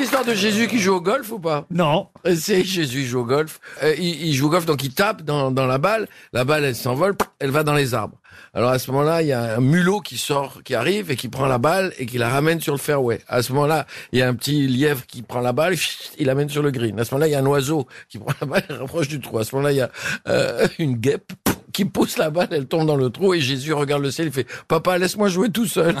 l'histoire de Jésus qui joue au golf ou pas? Non. Euh, c'est Jésus joue au golf. Euh, il, il joue au golf, donc il tape dans, dans la balle. La balle, elle s'envole, elle va dans les arbres. Alors à ce moment-là, il y a un mulot qui sort, qui arrive et qui prend la balle et qui la ramène sur le fairway. À ce moment-là, il y a un petit lièvre qui prend la balle, il l'amène sur le green. À ce moment-là, il y a un oiseau qui prend la balle et rapproche du trou. À ce moment-là, il y a euh, une guêpe qui pousse la balle, elle tombe dans le trou et Jésus regarde le ciel, il fait « Papa, laisse-moi jouer tout seul ».